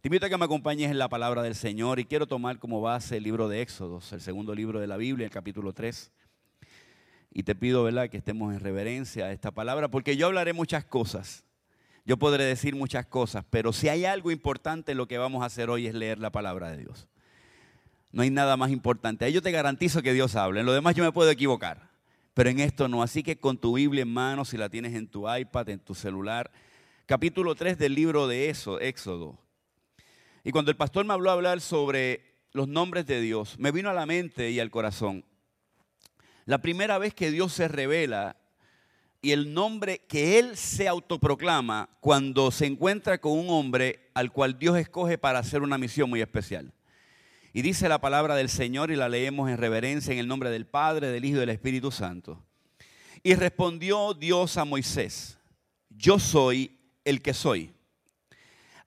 Te invito a que me acompañes en la palabra del Señor y quiero tomar como base el libro de Éxodos, el segundo libro de la Biblia, el capítulo 3. Y te pido, ¿verdad?, que estemos en reverencia a esta palabra, porque yo hablaré muchas cosas. Yo podré decir muchas cosas, pero si hay algo importante, lo que vamos a hacer hoy es leer la palabra de Dios. No hay nada más importante. Ahí yo te garantizo que Dios habla. En lo demás yo me puedo equivocar, pero en esto no. Así que con tu Biblia en mano, si la tienes en tu iPad, en tu celular, capítulo 3 del libro de Éxodo y cuando el pastor me habló a hablar sobre los nombres de Dios, me vino a la mente y al corazón la primera vez que Dios se revela y el nombre que Él se autoproclama cuando se encuentra con un hombre al cual Dios escoge para hacer una misión muy especial. Y dice la palabra del Señor y la leemos en reverencia en el nombre del Padre, del Hijo y del Espíritu Santo. Y respondió Dios a Moisés, yo soy el que soy.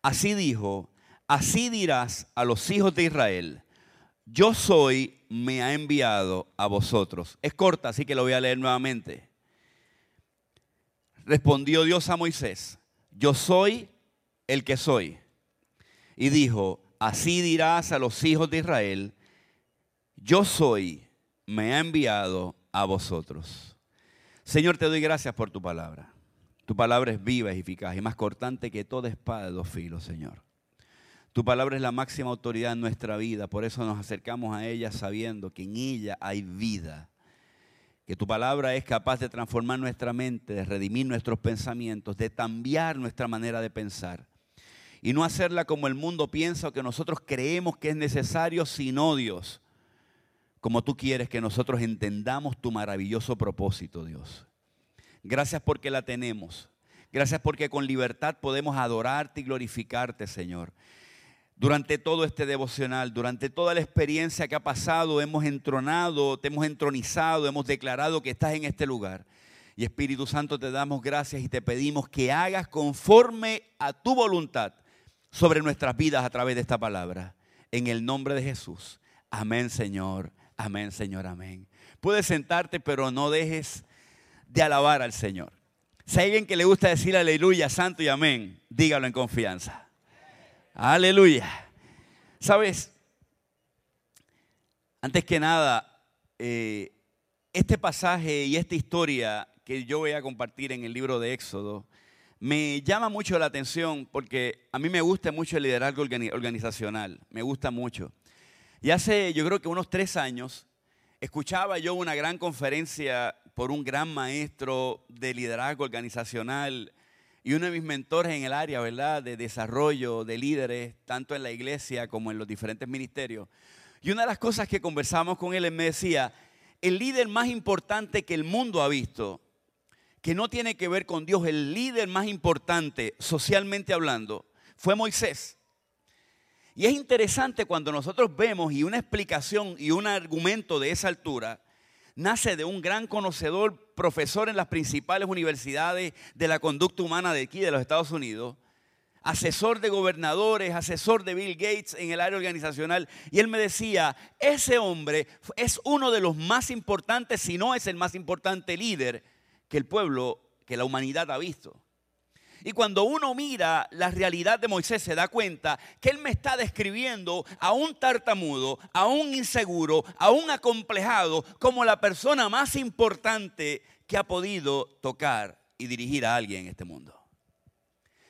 Así dijo, Así dirás a los hijos de Israel, yo soy, me ha enviado a vosotros. Es corta, así que lo voy a leer nuevamente. Respondió Dios a Moisés, yo soy el que soy. Y dijo, así dirás a los hijos de Israel, yo soy, me ha enviado a vosotros. Señor, te doy gracias por tu palabra. Tu palabra es viva y eficaz y más cortante que toda espada de dos filos, Señor. Tu palabra es la máxima autoridad en nuestra vida, por eso nos acercamos a ella sabiendo que en ella hay vida, que tu palabra es capaz de transformar nuestra mente, de redimir nuestros pensamientos, de cambiar nuestra manera de pensar y no hacerla como el mundo piensa o que nosotros creemos que es necesario, sino Dios, como tú quieres que nosotros entendamos tu maravilloso propósito, Dios. Gracias porque la tenemos. Gracias porque con libertad podemos adorarte y glorificarte, Señor. Durante todo este devocional, durante toda la experiencia que ha pasado, hemos entronado, te hemos entronizado, hemos declarado que estás en este lugar. Y Espíritu Santo, te damos gracias y te pedimos que hagas conforme a tu voluntad sobre nuestras vidas a través de esta palabra. En el nombre de Jesús. Amén, Señor. Amén, Señor. Amén. Puedes sentarte, pero no dejes de alabar al Señor. Si hay alguien que le gusta decir aleluya, santo y amén, dígalo en confianza. Aleluya. Sabes, antes que nada, eh, este pasaje y esta historia que yo voy a compartir en el libro de Éxodo me llama mucho la atención porque a mí me gusta mucho el liderazgo organizacional, me gusta mucho. Y hace yo creo que unos tres años escuchaba yo una gran conferencia por un gran maestro de liderazgo organizacional y uno de mis mentores en el área, ¿verdad?, de desarrollo de líderes, tanto en la iglesia como en los diferentes ministerios. Y una de las cosas que conversamos con él, él me decía, el líder más importante que el mundo ha visto, que no tiene que ver con Dios, el líder más importante, socialmente hablando, fue Moisés. Y es interesante cuando nosotros vemos y una explicación y un argumento de esa altura, nace de un gran conocedor, profesor en las principales universidades de la conducta humana de aquí, de los Estados Unidos, asesor de gobernadores, asesor de Bill Gates en el área organizacional. Y él me decía, ese hombre es uno de los más importantes, si no es el más importante líder que el pueblo, que la humanidad ha visto. Y cuando uno mira la realidad de Moisés se da cuenta que él me está describiendo a un tartamudo, a un inseguro, a un acomplejado como la persona más importante que ha podido tocar y dirigir a alguien en este mundo.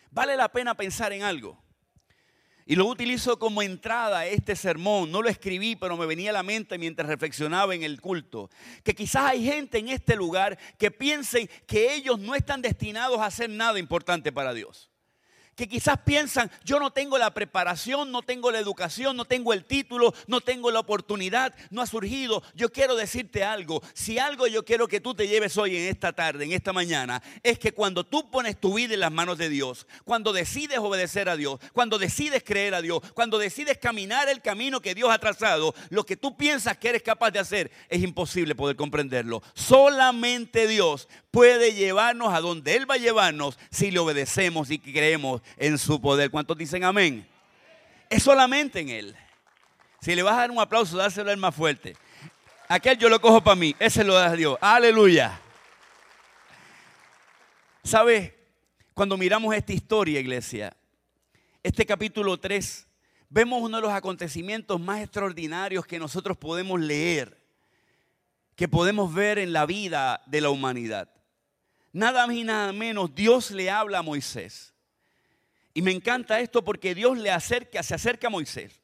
Vale la pena pensar en algo. Y lo utilizo como entrada a este sermón. No lo escribí, pero me venía a la mente mientras reflexionaba en el culto. Que quizás hay gente en este lugar que piensen que ellos no están destinados a hacer nada importante para Dios que quizás piensan, yo no tengo la preparación, no tengo la educación, no tengo el título, no tengo la oportunidad, no ha surgido. Yo quiero decirte algo, si algo yo quiero que tú te lleves hoy en esta tarde, en esta mañana, es que cuando tú pones tu vida en las manos de Dios, cuando decides obedecer a Dios, cuando decides creer a Dios, cuando decides caminar el camino que Dios ha trazado, lo que tú piensas que eres capaz de hacer es imposible poder comprenderlo. Solamente Dios puede llevarnos a donde Él va a llevarnos si le obedecemos y creemos en su poder. ¿Cuántos dicen amén? Es solamente en Él. Si le vas a dar un aplauso, dáselo al más fuerte. Aquel yo lo cojo para mí, ese lo da Dios. Aleluya. ¿Sabes? Cuando miramos esta historia, iglesia, este capítulo 3, vemos uno de los acontecimientos más extraordinarios que nosotros podemos leer, que podemos ver en la vida de la humanidad. Nada más y nada menos, Dios le habla a Moisés. Y me encanta esto porque Dios le acerca, se acerca a Moisés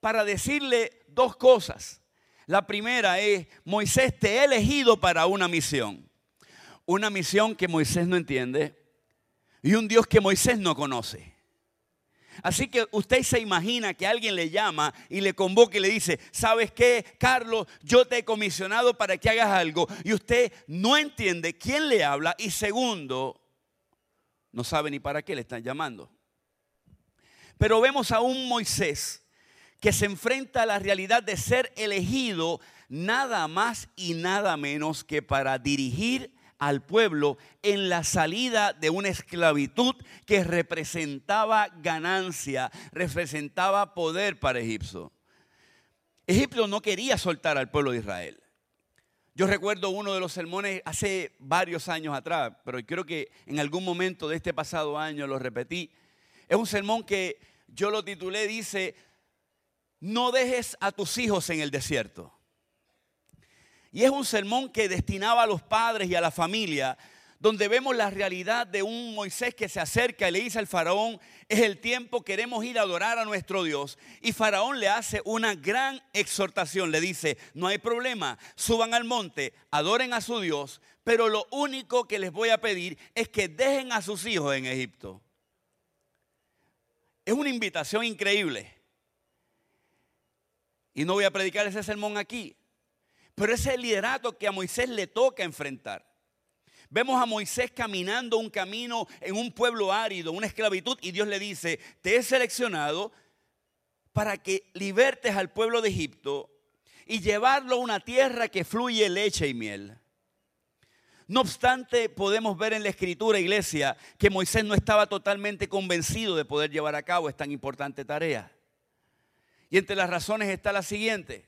para decirle dos cosas. La primera es, Moisés te he elegido para una misión. Una misión que Moisés no entiende y un Dios que Moisés no conoce. Así que usted se imagina que alguien le llama y le convoca y le dice, ¿sabes qué, Carlos? Yo te he comisionado para que hagas algo. Y usted no entiende quién le habla y segundo, no sabe ni para qué le están llamando. Pero vemos a un Moisés que se enfrenta a la realidad de ser elegido nada más y nada menos que para dirigir al pueblo en la salida de una esclavitud que representaba ganancia, representaba poder para Egipto. Egipto no quería soltar al pueblo de Israel. Yo recuerdo uno de los sermones hace varios años atrás, pero creo que en algún momento de este pasado año lo repetí. Es un sermón que yo lo titulé, dice, no dejes a tus hijos en el desierto. Y es un sermón que destinaba a los padres y a la familia, donde vemos la realidad de un Moisés que se acerca y le dice al faraón, es el tiempo, queremos ir a adorar a nuestro Dios. Y faraón le hace una gran exhortación, le dice, no hay problema, suban al monte, adoren a su Dios, pero lo único que les voy a pedir es que dejen a sus hijos en Egipto. Es una invitación increíble. Y no voy a predicar ese sermón aquí. Pero ese es el liderato que a Moisés le toca enfrentar. Vemos a Moisés caminando un camino en un pueblo árido, una esclavitud, y Dios le dice, te he seleccionado para que libertes al pueblo de Egipto y llevarlo a una tierra que fluye leche y miel. No obstante, podemos ver en la escritura, iglesia, que Moisés no estaba totalmente convencido de poder llevar a cabo esta importante tarea. Y entre las razones está la siguiente.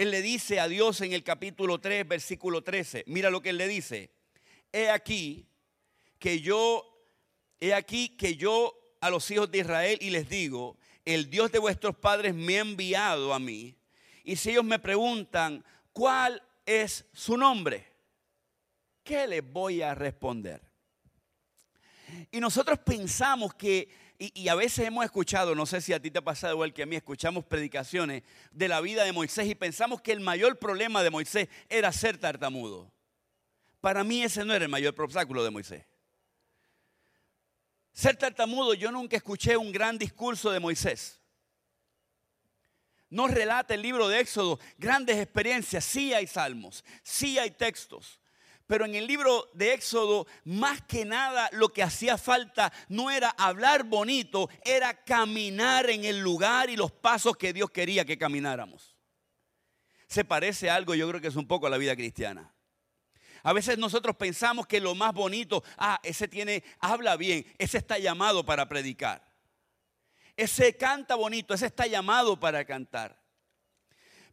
Él le dice a Dios en el capítulo 3, versículo 13, mira lo que él le dice. He aquí que yo, he aquí que yo a los hijos de Israel y les digo, el Dios de vuestros padres me ha enviado a mí. Y si ellos me preguntan, ¿cuál es su nombre? ¿Qué les voy a responder? Y nosotros pensamos que y, a veces hemos escuchado, no sé si a ti te ha pasado igual que a mí, escuchamos predicaciones de la vida de Moisés y pensamos que el mayor problema de Moisés era ser tartamudo. Para mí ese no era el mayor obstáculo de Moisés. Ser tartamudo, yo nunca escuché un gran discurso de Moisés. No relata el libro de Éxodo grandes experiencias, sí hay salmos, sí hay textos, pero en el libro de Éxodo, más que nada lo que hacía falta no era hablar bonito, era caminar en el lugar y los pasos que Dios quería que camináramos. Se parece algo, yo creo que es un poco a la vida cristiana. A veces nosotros pensamos que lo más bonito, ah, ese tiene, habla bien, ese está llamado para predicar. Ese canta bonito, ese está llamado para cantar.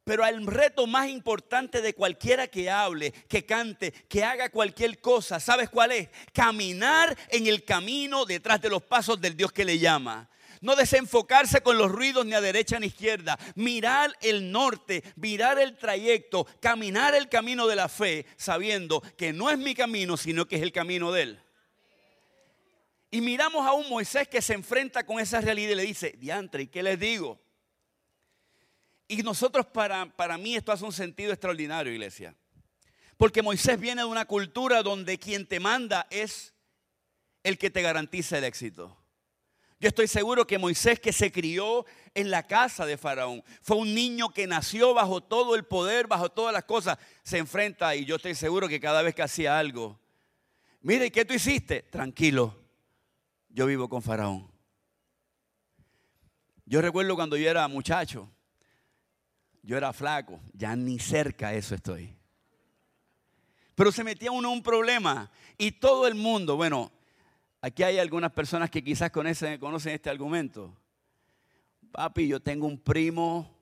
Pero el reto más importante de cualquiera que hable, que cante, que haga cualquier cosa, ¿sabes cuál es? Caminar en el camino detrás de los pasos del Dios que le llama. No desenfocarse con los ruidos ni a derecha ni a izquierda. Mirar el norte, mirar el trayecto, caminar el camino de la fe, sabiendo que no es mi camino, sino que es el camino de Él. Y miramos a un Moisés que se enfrenta con esa realidad y le dice, diantre, ¿y qué les digo? Y nosotros, para, para mí, esto hace un sentido extraordinario, iglesia. Porque Moisés viene de una cultura donde quien te manda es el que te garantiza el éxito. Yo estoy seguro que Moisés que se crió en la casa de Faraón, fue un niño que nació bajo todo el poder, bajo todas las cosas, se enfrenta y yo estoy seguro que cada vez que hacía algo, mire, ¿qué tú hiciste? Tranquilo, yo vivo con Faraón. Yo recuerdo cuando yo era muchacho, yo era flaco, ya ni cerca de eso estoy. Pero se metía uno un problema y todo el mundo, bueno, aquí hay algunas personas que quizás conocen, conocen este argumento. Papi, yo tengo un primo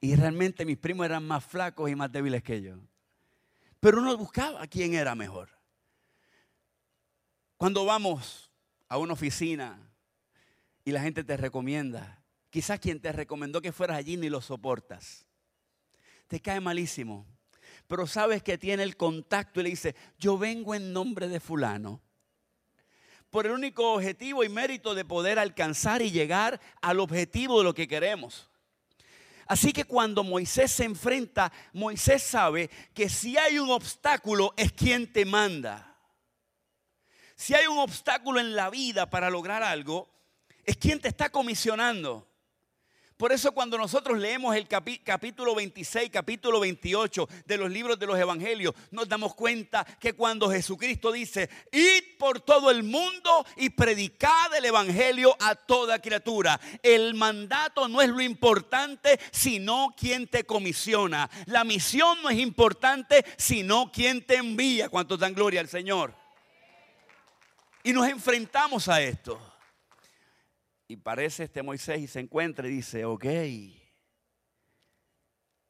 y realmente mis primos eran más flacos y más débiles que yo. Pero uno buscaba quién era mejor. Cuando vamos a una oficina y la gente te recomienda. Quizás quien te recomendó que fueras allí ni lo soportas. Te cae malísimo. Pero sabes que tiene el contacto y le dice, yo vengo en nombre de fulano. Por el único objetivo y mérito de poder alcanzar y llegar al objetivo de lo que queremos. Así que cuando Moisés se enfrenta, Moisés sabe que si hay un obstáculo es quien te manda. Si hay un obstáculo en la vida para lograr algo, es quien te está comisionando. Por eso cuando nosotros leemos el capítulo 26, capítulo 28 de los libros de los evangelios, nos damos cuenta que cuando Jesucristo dice, id por todo el mundo y predicad el evangelio a toda criatura, el mandato no es lo importante, sino quien te comisiona. La misión no es importante, sino quien te envía. ¿Cuántos dan gloria al Señor? Y nos enfrentamos a esto. Y parece este Moisés y se encuentra y dice, ok,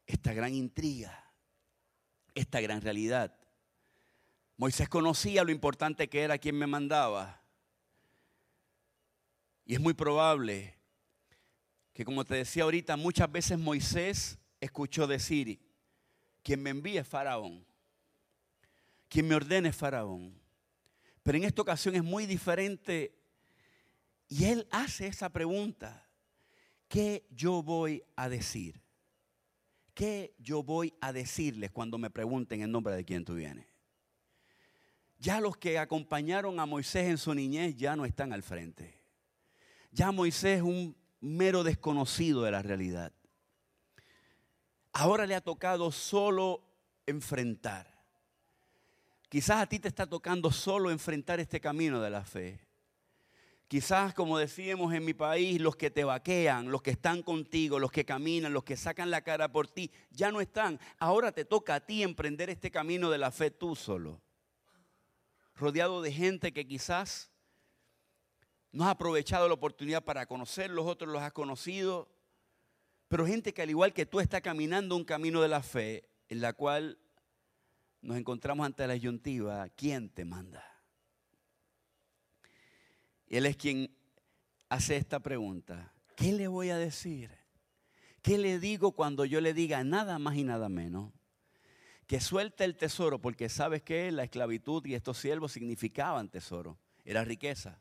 esta gran intriga, esta gran realidad. Moisés conocía lo importante que era quien me mandaba. Y es muy probable que, como te decía ahorita, muchas veces Moisés escuchó decir, quien me envíe es Faraón, quien me ordene es Faraón. Pero en esta ocasión es muy diferente y él hace esa pregunta, ¿qué yo voy a decir? ¿Qué yo voy a decirles cuando me pregunten en nombre de quién tú vienes? Ya los que acompañaron a Moisés en su niñez ya no están al frente. Ya Moisés es un mero desconocido de la realidad. Ahora le ha tocado solo enfrentar. Quizás a ti te está tocando solo enfrentar este camino de la fe. Quizás, como decíamos en mi país, los que te vaquean, los que están contigo, los que caminan, los que sacan la cara por ti, ya no están. Ahora te toca a ti emprender este camino de la fe tú solo. Rodeado de gente que quizás no has aprovechado la oportunidad para conocer, los otros los has conocido, pero gente que al igual que tú está caminando un camino de la fe en la cual nos encontramos ante la ayuntiva, ¿quién te manda? Él es quien hace esta pregunta. ¿Qué le voy a decir? ¿Qué le digo cuando yo le diga nada más y nada menos? Que suelte el tesoro, porque sabes que la esclavitud y estos siervos significaban tesoro, era riqueza.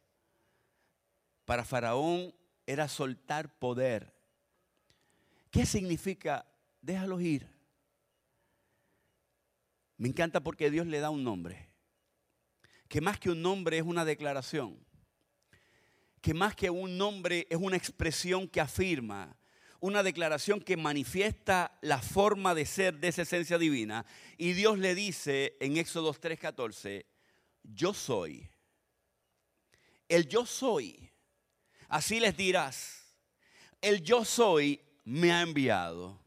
Para Faraón era soltar poder. ¿Qué significa? Déjalos ir. Me encanta porque Dios le da un nombre. Que más que un nombre es una declaración que más que un nombre es una expresión que afirma, una declaración que manifiesta la forma de ser de esa esencia divina. Y Dios le dice en Éxodo 3:14, yo soy. El yo soy. Así les dirás, el yo soy me ha enviado.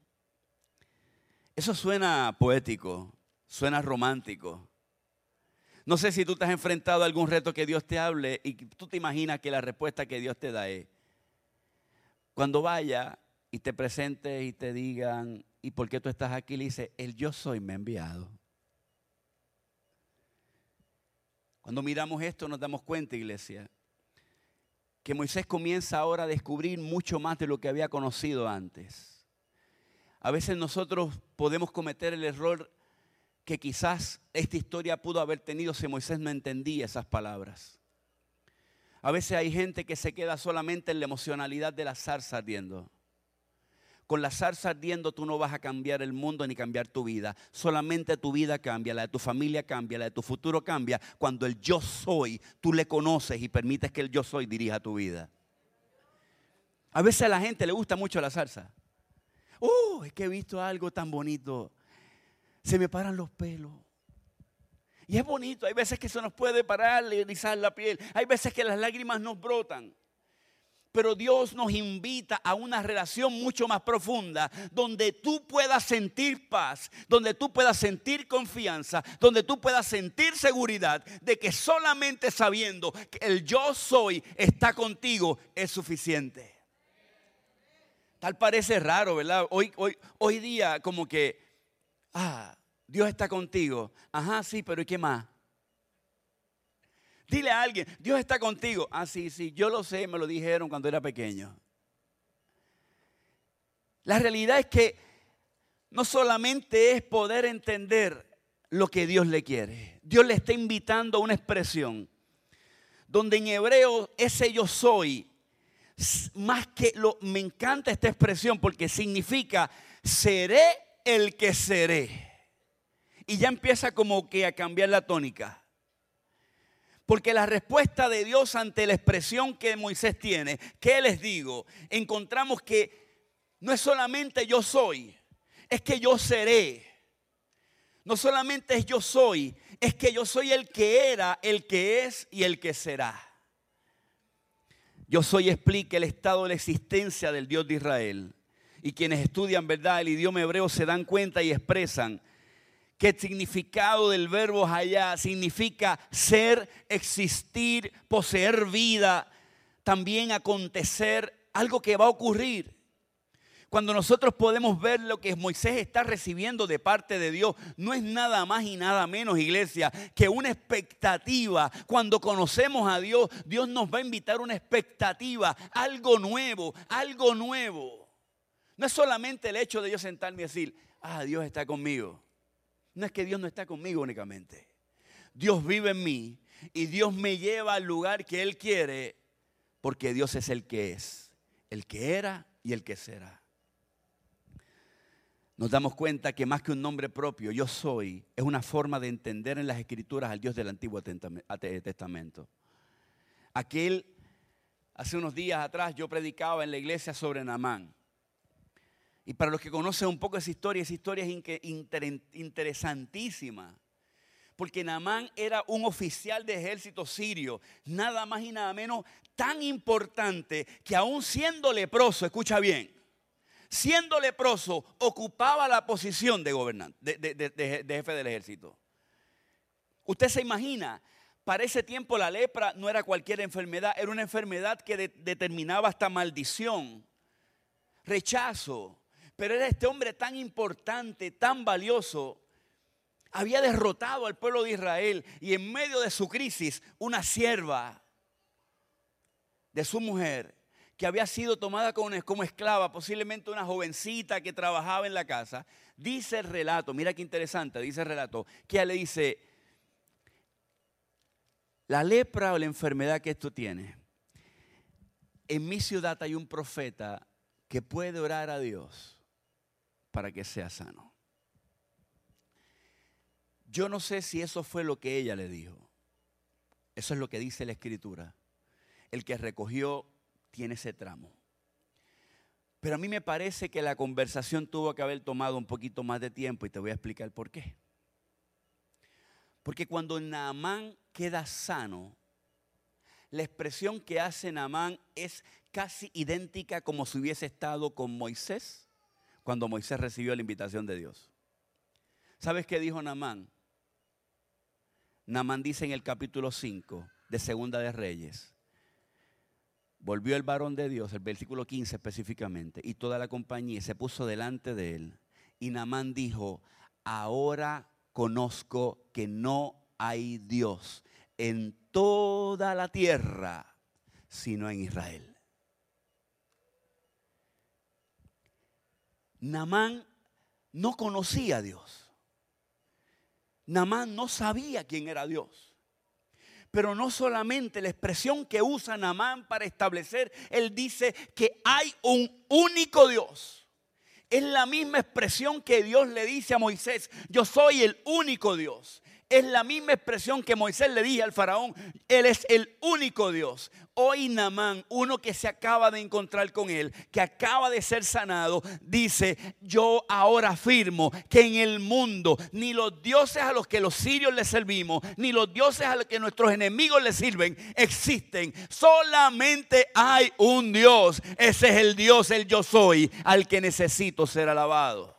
Eso suena poético, suena romántico. No sé si tú te has enfrentado a algún reto que Dios te hable y tú te imaginas que la respuesta que Dios te da es, cuando vaya y te presentes y te digan, ¿y por qué tú estás aquí? Le dice, el yo soy me ha enviado. Cuando miramos esto nos damos cuenta, iglesia, que Moisés comienza ahora a descubrir mucho más de lo que había conocido antes. A veces nosotros podemos cometer el error que quizás esta historia pudo haber tenido si Moisés no entendía esas palabras. A veces hay gente que se queda solamente en la emocionalidad de la zarza ardiendo. Con la zarza ardiendo tú no vas a cambiar el mundo ni cambiar tu vida. Solamente tu vida cambia, la de tu familia cambia, la de tu futuro cambia. Cuando el yo soy, tú le conoces y permites que el yo soy dirija tu vida. A veces a la gente le gusta mucho la salsa. Uh, es que he visto algo tan bonito se me paran los pelos. Y es bonito, hay veces que se nos puede parar, erizar la piel, hay veces que las lágrimas nos brotan. Pero Dios nos invita a una relación mucho más profunda, donde tú puedas sentir paz, donde tú puedas sentir confianza, donde tú puedas sentir seguridad de que solamente sabiendo que el yo soy está contigo es suficiente. Tal parece raro, ¿verdad? Hoy, hoy, hoy día como que Ah, Dios está contigo. Ajá, sí, pero ¿y qué más? Dile a alguien, Dios está contigo. Ah, sí, sí, yo lo sé, me lo dijeron cuando era pequeño. La realidad es que no solamente es poder entender lo que Dios le quiere. Dios le está invitando a una expresión donde en hebreo ese yo soy, más que lo, me encanta esta expresión porque significa seré el que seré. Y ya empieza como que a cambiar la tónica. Porque la respuesta de Dios ante la expresión que Moisés tiene, ¿qué les digo? Encontramos que no es solamente yo soy, es que yo seré. No solamente es yo soy, es que yo soy el que era, el que es y el que será. Yo soy explica el estado de la existencia del Dios de Israel. Y quienes estudian, ¿verdad?, el idioma hebreo se dan cuenta y expresan que el significado del verbo allá significa ser, existir, poseer vida, también acontecer, algo que va a ocurrir. Cuando nosotros podemos ver lo que Moisés está recibiendo de parte de Dios, no es nada más y nada menos, iglesia, que una expectativa. Cuando conocemos a Dios, Dios nos va a invitar una expectativa, algo nuevo, algo nuevo. No es solamente el hecho de yo sentarme y decir, ah, Dios está conmigo. No es que Dios no está conmigo únicamente. Dios vive en mí y Dios me lleva al lugar que Él quiere porque Dios es el que es, el que era y el que será. Nos damos cuenta que más que un nombre propio, yo soy, es una forma de entender en las escrituras al Dios del Antiguo Testamento. Aquel, hace unos días atrás yo predicaba en la iglesia sobre Namán. Y para los que conocen un poco esa historia, esa historia es interesantísima. Porque Namán era un oficial de ejército sirio, nada más y nada menos tan importante que aún siendo leproso, escucha bien, siendo leproso ocupaba la posición de gobernante, de, jefe del ejército. Usted se imagina, para ese tiempo la lepra no era cualquier enfermedad, era una enfermedad que determinaba hasta maldición, rechazo, pero era este hombre tan importante, tan valioso, había derrotado al pueblo de Israel y en medio de su crisis, una sierva de su mujer que había sido tomada como esclava, posiblemente una jovencita que trabajaba en la casa, dice el relato, mira qué interesante, dice el relato, que ella le dice, la lepra o la enfermedad que esto tiene, en mi ciudad hay un profeta que puede orar a Dios para que sea sano. Yo no sé si eso fue lo que ella le dijo. Eso es lo que dice la escritura. El que recogió tiene ese tramo. Pero a mí me parece que la conversación tuvo que haber tomado un poquito más de tiempo y te voy a explicar por qué. Porque cuando Naamán queda sano, la expresión que hace Naamán es casi idéntica como si hubiese estado con Moisés cuando Moisés recibió la invitación de Dios. ¿Sabes qué dijo Namán? Namán dice en el capítulo 5 de Segunda de Reyes. Volvió el varón de Dios, el versículo 15 específicamente, y toda la compañía se puso delante de él. Y Namán dijo, ahora conozco que no hay Dios en toda la tierra, sino en Israel. Namán no conocía a Dios. Namán no sabía quién era Dios. Pero no solamente la expresión que usa Namán para establecer, él dice que hay un único Dios. Es la misma expresión que Dios le dice a Moisés, yo soy el único Dios. Es la misma expresión que Moisés le dije al faraón. Él es el único Dios. Hoy Namán, uno que se acaba de encontrar con él, que acaba de ser sanado, dice, yo ahora afirmo que en el mundo ni los dioses a los que los sirios le servimos, ni los dioses a los que nuestros enemigos le sirven, existen. Solamente hay un Dios. Ese es el Dios, el yo soy, al que necesito ser alabado.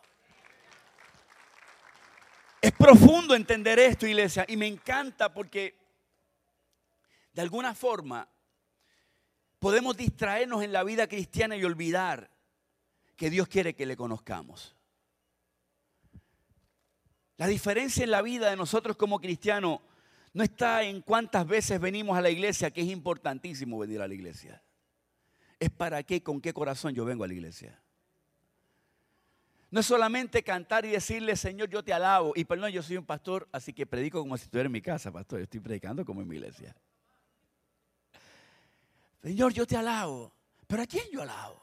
Es profundo entender esto, iglesia, y me encanta porque de alguna forma podemos distraernos en la vida cristiana y olvidar que Dios quiere que le conozcamos. La diferencia en la vida de nosotros como cristianos no está en cuántas veces venimos a la iglesia, que es importantísimo venir a la iglesia. Es para qué con qué corazón yo vengo a la iglesia. No es solamente cantar y decirle, Señor, yo te alabo. Y perdón, yo soy un pastor, así que predico como si estuviera en mi casa, pastor. Yo estoy predicando como en mi iglesia. Señor, yo te alabo. Pero ¿a quién yo alabo?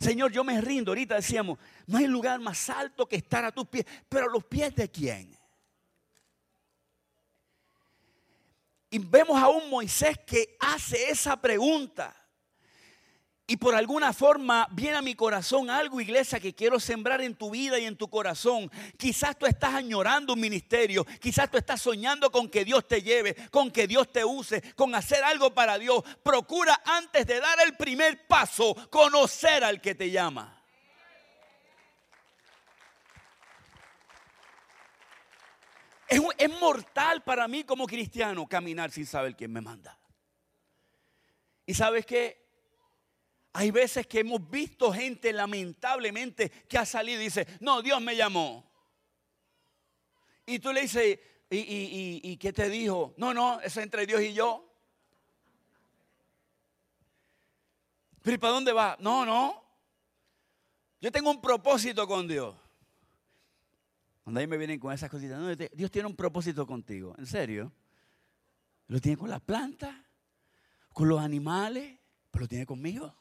Señor, yo me rindo. Ahorita decíamos, no hay lugar más alto que estar a tus pies. Pero a los pies de quién? Y vemos a un Moisés que hace esa pregunta. Y por alguna forma viene a mi corazón algo, iglesia, que quiero sembrar en tu vida y en tu corazón. Quizás tú estás añorando un ministerio, quizás tú estás soñando con que Dios te lleve, con que Dios te use, con hacer algo para Dios. Procura antes de dar el primer paso, conocer al que te llama. Es, mortal para mí como cristiano caminar sin saber quién me manda. ¿Y sabes qué? Hay veces que hemos visto gente lamentablemente que ha salido y dice, no, Dios me llamó. Y tú le dices, ¿y, qué te dijo? No, no, eso es entre Dios y yo. Pero ¿y para dónde va? No, no. Yo tengo un propósito con Dios. Cuando ahí me vienen con esas cositas, no, Dios tiene un propósito contigo. ¿En serio? Lo tiene con las plantas, con los animales, pero lo tiene conmigo.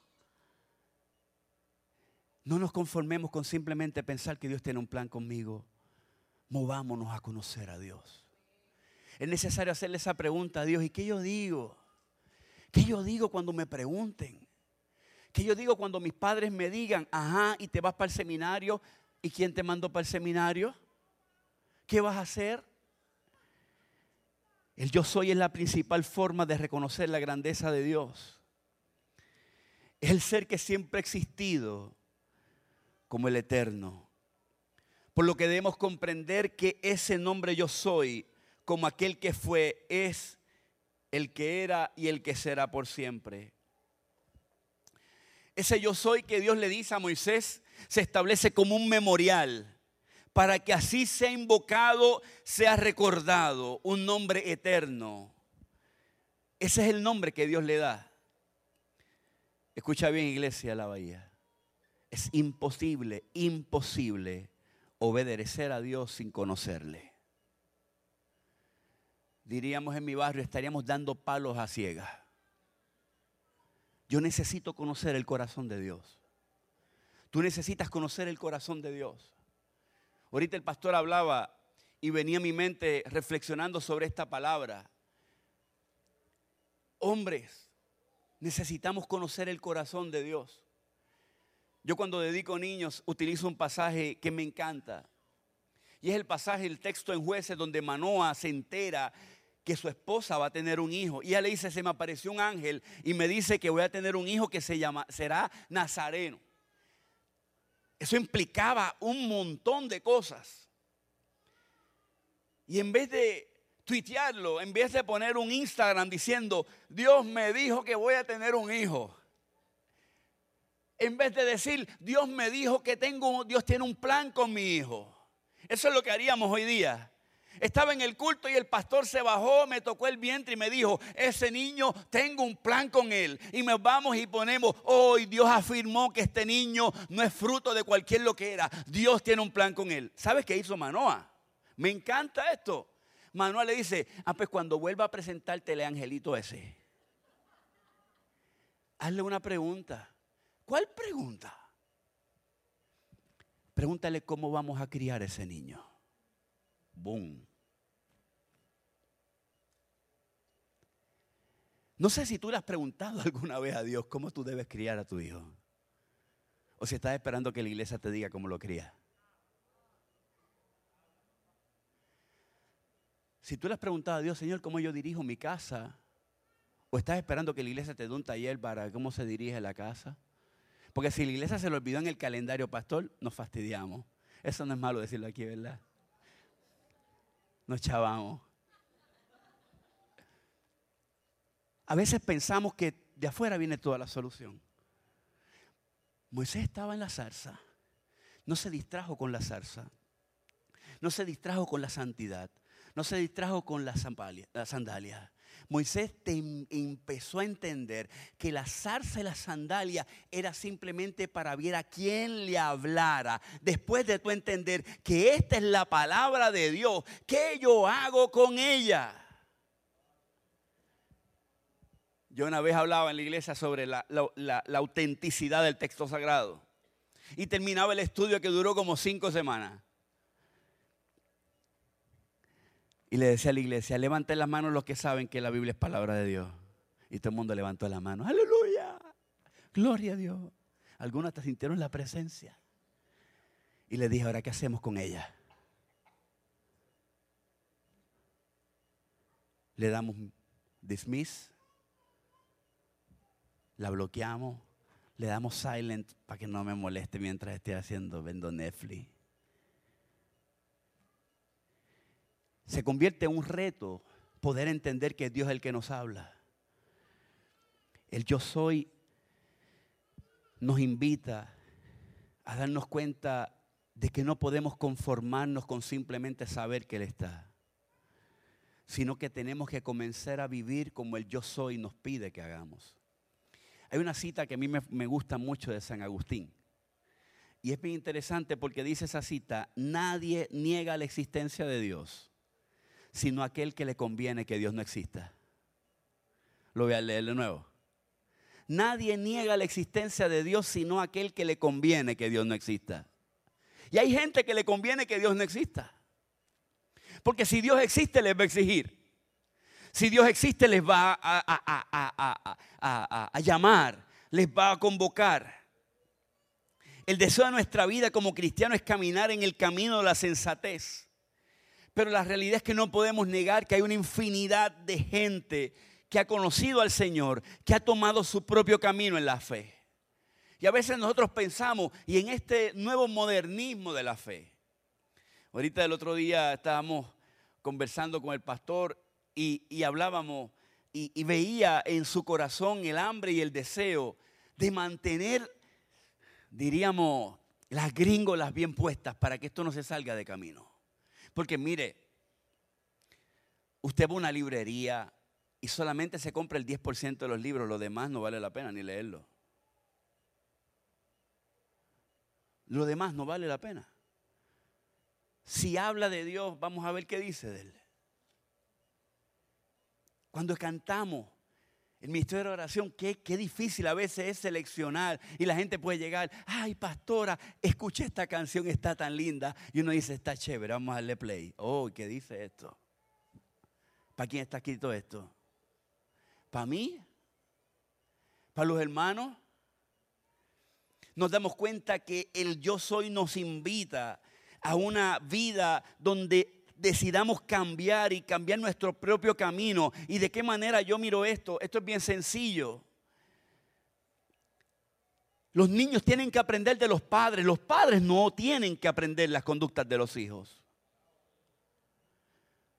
No nos conformemos con simplemente pensar que Dios tiene un plan conmigo. Movámonos a conocer a Dios. Es necesario hacerle esa pregunta a Dios. ¿Y qué yo digo? ¿Qué yo digo cuando me pregunten? ¿Qué yo digo cuando mis padres me digan, ajá, y te vas para el seminario? ¿Y quién te mandó para el seminario? ¿Qué vas a hacer? El yo soy es la principal forma de reconocer la grandeza de Dios. Es el ser que siempre ha existido como el eterno. Por lo que debemos comprender que ese nombre yo soy, como aquel que fue, es el que era y el que será por siempre. Ese yo soy que Dios le dice a Moisés se establece como un memorial para que así sea invocado, sea recordado, un nombre eterno. Ese es el nombre que Dios le da. Escucha bien, iglesia de la bahía. Es imposible, imposible obedecer a Dios sin conocerle. Diríamos en mi barrio, estaríamos dando palos a ciegas. Yo necesito conocer el corazón de Dios. Tú necesitas conocer el corazón de Dios. Ahorita el pastor hablaba y venía a mi mente reflexionando sobre esta palabra. Hombres, necesitamos conocer el corazón de Dios. Yo cuando dedico niños utilizo un pasaje que me encanta. Y es el pasaje, el texto en jueces donde Manoa se entera que su esposa va a tener un hijo. Y ella le dice, se me apareció un ángel y me dice que voy a tener un hijo que se llama, será Nazareno. Eso implicaba un montón de cosas. Y en vez de tuitearlo, en vez de poner un Instagram diciendo, Dios me dijo que voy a tener un hijo, en vez de decir, Dios me dijo que tengo, Dios tiene un plan con mi hijo. Eso es lo que haríamos hoy día. Estaba en el culto y el pastor se bajó, me tocó el vientre y me dijo, ese niño tengo un plan con él. Y nos vamos y ponemos, hoy Dios afirmó que este niño no es fruto de cualquier lo que era. Dios tiene un plan con él. ¿Sabes qué hizo Manoa? Me encanta esto. Manoa le dice, ah, pues cuando vuelva a presentarte el angelito ese, hazle una pregunta. ¿Cuál pregunta? Pregúntale cómo vamos a criar ese niño. Boom. No sé si tú le has preguntado alguna vez a Dios cómo tú debes criar a tu hijo. O si estás esperando que la iglesia te diga cómo lo cría. Si tú le has preguntado a Dios, Señor, cómo yo dirijo mi casa, o estás esperando que la iglesia te dé un taller para cómo se dirige la casa, porque si la iglesia se lo olvidó en el calendario, pastor, nos fastidiamos. Eso no es malo decirlo aquí, ¿verdad? Nos chavamos. A veces pensamos que de afuera viene toda la solución. Moisés estaba en la zarza. No se distrajo con la zarza. No se distrajo con la santidad. no se distrajo con la sandalia. Moisés empezó a entender que la zarza y la sandalia era simplemente para ver a quién le hablara. Después de tú entender que esta es la palabra de Dios, ¿qué yo hago con ella? Yo una vez hablaba en la iglesia sobre la autenticidad del texto sagrado y terminaba el estudio que duró como cinco semanas. Y le decía a la iglesia, levanten las manos los que saben que la Biblia es palabra de Dios. Y todo el mundo levantó las manos. Aleluya. Gloria a Dios. Algunos hasta sintieron la presencia. Y le dije, ahora, ¿qué hacemos con ella? Le damos dismiss. La bloqueamos. Le damos silent para que no me moleste mientras esté haciendo, vendo Netflix. Se convierte en un reto poder entender que Dios es el que nos habla. El yo soy nos invita a darnos cuenta de que no podemos conformarnos con simplemente saber que Él está, sino que tenemos que comenzar a vivir como el yo soy nos pide que hagamos. Hay una cita que a mí me, gusta mucho de San Agustín. Y es bien interesante porque dice esa cita, nadie niega la existencia de Dios sino aquel que le conviene que Dios no exista. Lo voy a leer de nuevo. Nadie niega la existencia de Dios, sino aquel que le conviene que Dios no exista. Y hay gente que le conviene que Dios no exista. Porque si Dios existe, les va a exigir. Si Dios existe, les va a, a llamar, les va a convocar. El deseo de nuestra vida como cristiano es caminar en el camino de la sensatez pero la realidad es que no podemos negar que hay una infinidad de gente que ha conocido al Señor, que ha tomado su propio camino en la fe. Y a veces nosotros pensamos, y en este nuevo modernismo de la fe, ahorita el otro día estábamos conversando con el pastor y, hablábamos y, y veía en su corazón el hambre y el deseo de mantener, diríamos, las gringolas bien puestas para que esto no se salga de camino. Porque mire, usted va a una librería y solamente se compra el 10% de los libros, lo demás no vale la pena ni leerlo. Lo demás no vale la pena. Si habla de Dios, vamos a ver qué dice de Él. Cuando cantamos, el ministerio de oración, qué, qué, difícil a veces es seleccionar y la gente puede llegar, ay pastora, escuché esta canción, está tan linda. Y uno dice, está chévere, vamos a darle play. Oh, ¿qué dice esto? ¿Para quién está escrito esto? ¿Para mí? ¿Para los hermanos? Nos damos cuenta que el yo soy nos invita a una vida donde decidamos cambiar y cambiar nuestro propio camino. ¿Y de qué manera yo miro esto? Esto es bien sencillo. Los niños tienen que aprender de los padres. Los padres no tienen que aprender las conductas de los hijos.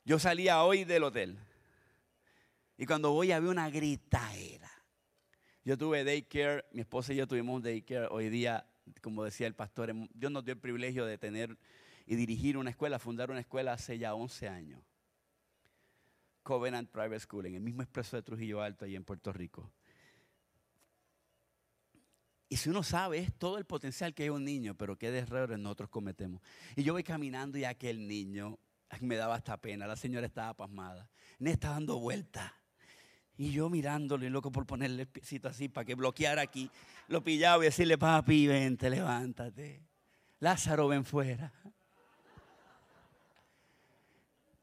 Yo salía hoy del hotel y cuando voy había una gritaera. Yo tuve daycare, mi esposa y yo tuvimos daycare. Hoy día, como decía el pastor, Dios nos dio el privilegio de tener y dirigir una escuela, fundar una escuela hace ya 11 años. Covenant Private School, en el mismo expreso de Trujillo Alto, ahí en Puerto Rico. Y si uno sabe, es todo el potencial que hay un niño, pero qué errores nosotros cometemos. Y yo voy caminando y aquel niño, me daba hasta pena, la señora estaba pasmada, me está dando vuelta. Y yo mirándole, loco por ponerle el piecito así para que bloqueara aquí. Lo pillaba y decirle, papi, vente, levántate. Lázaro, ven fuera.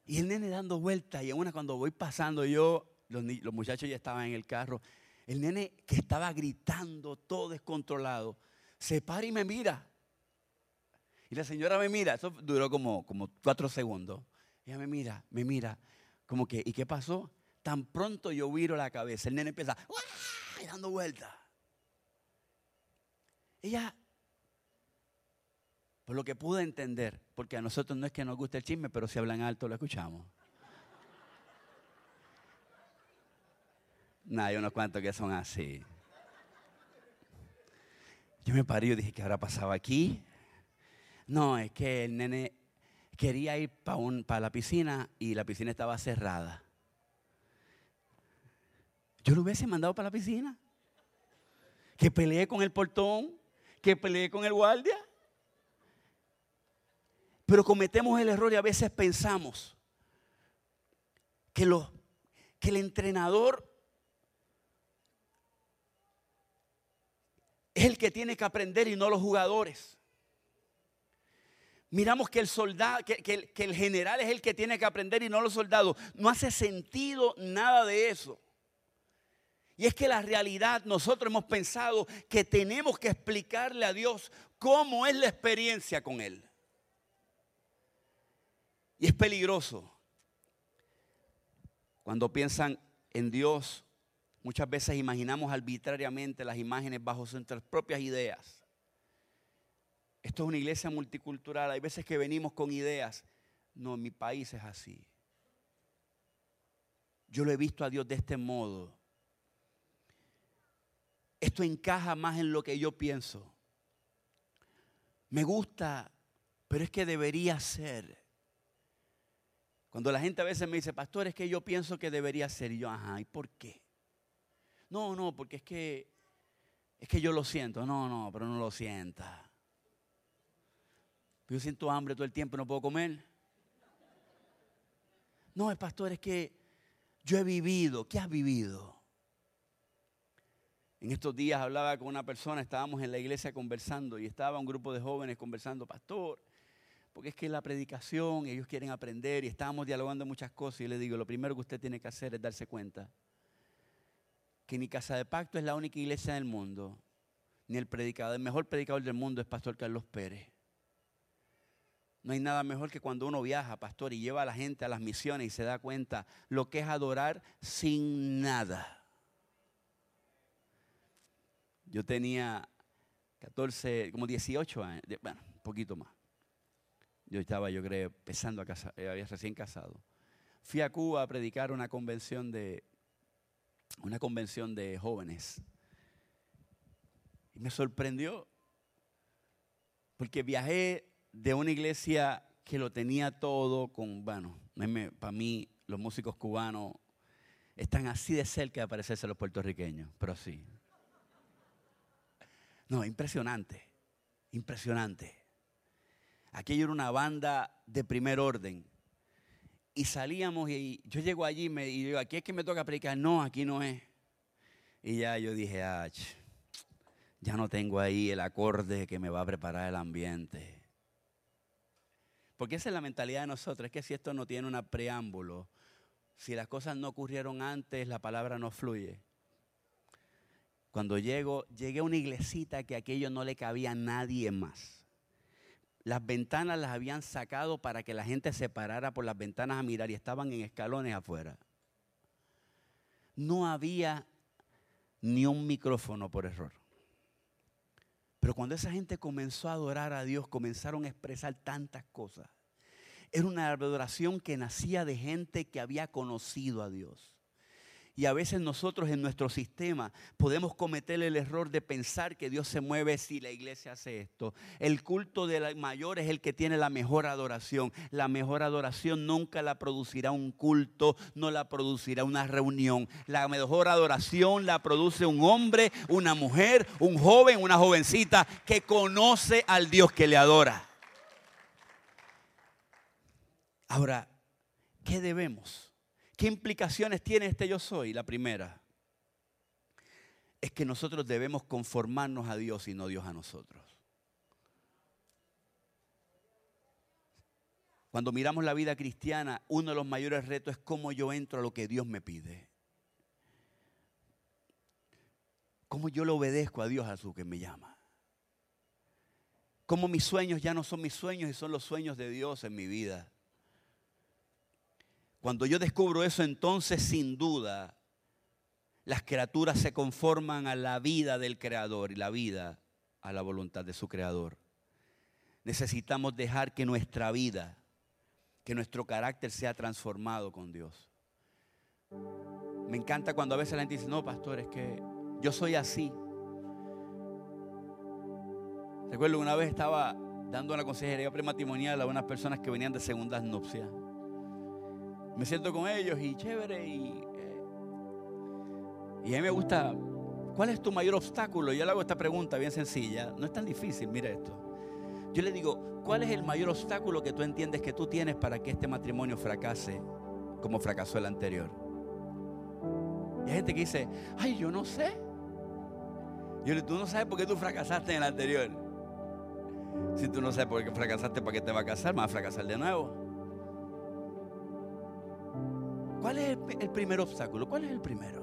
Y el nene dando vueltas y una cuando voy pasando yo, los, muchachos ya estaban en el carro, el nene que estaba gritando todo descontrolado, se para y me mira. Y la señora me mira, eso duró como, como cuatro segundos. Ella me mira, me mira, como que, ¿y qué pasó? Tan pronto yo viro la cabeza, el nene empieza, y dando vueltas. Ella por lo que pude entender, porque a nosotros no es que nos guste el chisme, pero si hablan alto lo escuchamos. No, hay unos cuantos que son así. Yo me paré y dije, ¿qué habrá pasado aquí? No, es que el nene, quería ir para la piscina y la piscina estaba cerrada. Yo lo hubiese mandado para la piscina. Que peleé con el portón, que peleé con el guardia. Pero cometemos el error y a veces pensamos que, que el entrenador es el que tiene que aprender y no los jugadores. Miramos que el soldado, que, el general es el que tiene que aprender y no los soldados. No hace sentido nada de eso. Y es que la realidad, nosotros hemos pensado que tenemos que explicarle a Dios cómo es la experiencia con Él. Es peligroso. Cuando piensan en Dios, muchas veces imaginamos arbitrariamente las imágenes bajo nuestras propias ideas. Esto es una iglesia multicultural. Hay veces que venimos con ideas. No, mi país es así. Yo lo he visto a Dios de este modo. Esto encaja más en lo que yo pienso. Me gusta, pero es que debería ser. Cuando la gente a veces me dice, pastor, es que yo pienso que debería ser. Yo, ajá, ¿y por qué? No, no, porque es que, es que yo lo siento. No, no, pero no lo sienta. Yo siento hambre todo el tiempo y no puedo comer. No, el pastor, es que yo he vivido. ¿Qué has vivido? En estos días hablaba con una persona, estábamos en la iglesia conversando y estaba un grupo de jóvenes conversando, pastor, porque es que la predicación, ellos quieren aprender y estábamos dialogando muchas cosas. Y le digo, lo primero que usted tiene que hacer es darse cuenta que ni Casa de Pacto es la única iglesia del mundo, ni el predicador, el mejor predicador del mundo es Pastor Carlos Pérez. No hay nada mejor que cuando uno viaja, pastor, y lleva a la gente a las misiones y se da cuenta lo que es adorar sin nada. Yo tenía 14, como 18 años, bueno, un poquito más. Yo estaba, yo creo, empezando a casar, eh, había recién casado. Fui a Cuba a predicar una convención de, una convención de jóvenes. Y me sorprendió, porque viajé de una iglesia que lo tenía todo con, bueno, para mí los músicos cubanos están así de cerca de parecerse a los puertorriqueños, pero sí. No, impresionante, impresionante. Aquello era una banda de primer orden. Y salíamos y yo llego allí y, me, digo, aquí es que me toca predicar. No, aquí no es. Y ya yo dije, ah, ya no tengo ahí el acorde que me va a preparar el ambiente. Porque esa es la mentalidad de nosotros, es que si esto no tiene un preámbulo, si las cosas no ocurrieron antes, la palabra no fluye. Cuando llego, llegué a una iglesita que aquello no le cabía a nadie más. Las ventanas las habían sacado para que la gente se parara por las ventanas a mirar y estaban en escalones afuera. No había ni un micrófono por error. Pero cuando esa gente comenzó a adorar a Dios, comenzaron a expresar tantas cosas. Era una adoración que nacía de gente que había conocido a Dios. Y a veces nosotros en nuestro sistema podemos cometer el error de pensar que Dios se mueve si la iglesia hace esto. El culto del mayor es el que tiene la mejor adoración. La mejor adoración nunca la producirá un culto, no la producirá una reunión. La mejor adoración la produce un hombre, una mujer, un joven, una jovencita que conoce al Dios que le adora. Ahora, ¿qué debemos? ¿Qué implicaciones tiene este yo soy? La primera es que nosotros debemos conformarnos a Dios y no Dios a nosotros. Cuando miramos la vida cristiana, uno de los mayores retos es cómo yo entro a lo que Dios me pide. Cómo yo le obedezco a Dios a su que me llama. Cómo mis sueños ya no son mis sueños y son los sueños de Dios en mi vida. Cuando yo descubro eso, entonces sin duda las criaturas se conforman a la vida del Creador y la vida a la voluntad de su Creador. Necesitamos dejar que nuestra vida, que nuestro carácter sea transformado con Dios. Me encanta cuando a veces la gente dice, no, pastor, es que yo soy así. Recuerdo una vez estaba dando una consejería prematrimonial a unas personas que venían de segundas nupcias. Me siento con ellos y chévere y, eh, y a mí me gusta, ¿cuál es tu mayor obstáculo? Yo le hago esta pregunta bien sencilla, no es tan difícil, mira esto. Yo le digo, ¿cuál es el mayor obstáculo que tú entiendes que tú tienes para que este matrimonio fracase como fracasó el anterior? Y hay gente que dice, ay, yo no sé. Yo le digo, tú no sabes por qué tú fracasaste en el anterior. Si tú no sabes por qué fracasaste, ¿para qué te va a casar? Vas a fracasar de nuevo. ¿Cuál es el, primer obstáculo? ¿Cuál es el primero?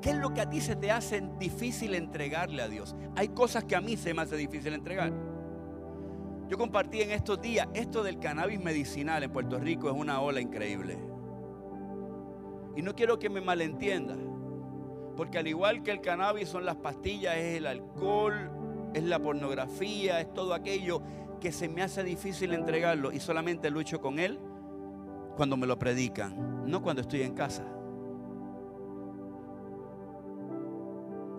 ¿Qué es lo que a ti se te hace difícil entregarle a Dios? Hay cosas que a mí se me hace difícil entregar. Yo compartí en estos días, esto del cannabis medicinal en Puerto Rico es una ola increíble. Y no quiero que me malentienda, porque al igual que el cannabis son las pastillas, es el alcohol, es la pornografía, es todo aquello que se me hace difícil entregarlo y solamente lucho con él cuando me lo predican, no cuando estoy en casa.